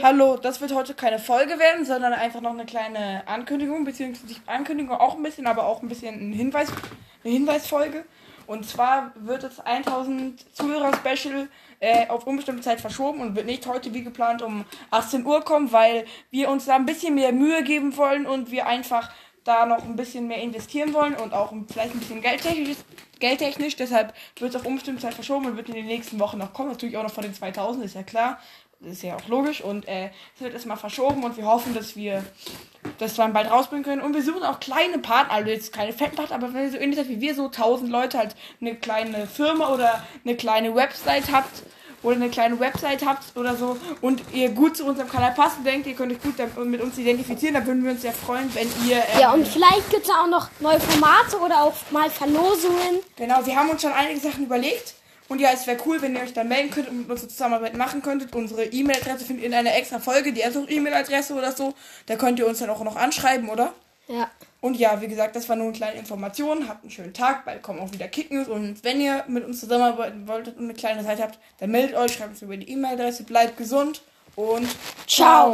Hallo, das wird heute keine Folge werden, sondern einfach noch eine kleine Ankündigung, beziehungsweise Ankündigung auch ein bisschen, aber auch ein bisschen ein Hinweis, eine Hinweisfolge. Und zwar wird das 1000 Zuhörer-Special äh, auf unbestimmte Zeit verschoben und wird nicht heute wie geplant um 18 Uhr kommen, weil wir uns da ein bisschen mehr Mühe geben wollen und wir einfach da noch ein bisschen mehr investieren wollen und auch vielleicht ein bisschen geldtechnisch, geldtechnisch. Deshalb wird es auf unbestimmte Zeit verschoben und wird in den nächsten Wochen noch kommen. Natürlich auch noch von den 2000, ist ja klar. Das ist ja auch logisch. Und äh, es wird erstmal verschoben und wir hoffen, dass wir das dann bald rausbringen können. Und wir suchen auch kleine Partner, also jetzt keine fetten Partner, aber wenn ihr so ähnlich seid wie wir, so 1000 Leute, halt eine kleine Firma oder eine kleine Website habt, oder eine kleine Website habt oder so und ihr gut zu unserem Kanal passt und denkt, ihr könnt euch gut mit uns identifizieren, dann würden wir uns sehr freuen, wenn ihr... Ähm, ja, und vielleicht gibt es auch noch neue Formate oder auch mal Verlosungen. Genau, wir haben uns schon einige Sachen überlegt. Und ja, es wäre cool, wenn ihr euch dann melden könnt und mit uns Zusammenarbeit machen könntet. Unsere E-Mail-Adresse findet ihr in einer extra Folge, die Ersuch-E-Mail-Adresse oder so. Da könnt ihr uns dann auch noch anschreiben, oder? Ja. Und ja, wie gesagt, das war nur eine kleine Information. Habt einen schönen Tag, bald kommen auch wieder Kicknews. Und wenn ihr mit uns zusammenarbeiten wolltet und eine kleine Zeit habt, dann meldet euch, schreibt uns über die E-Mail-Adresse, bleibt gesund und ciao.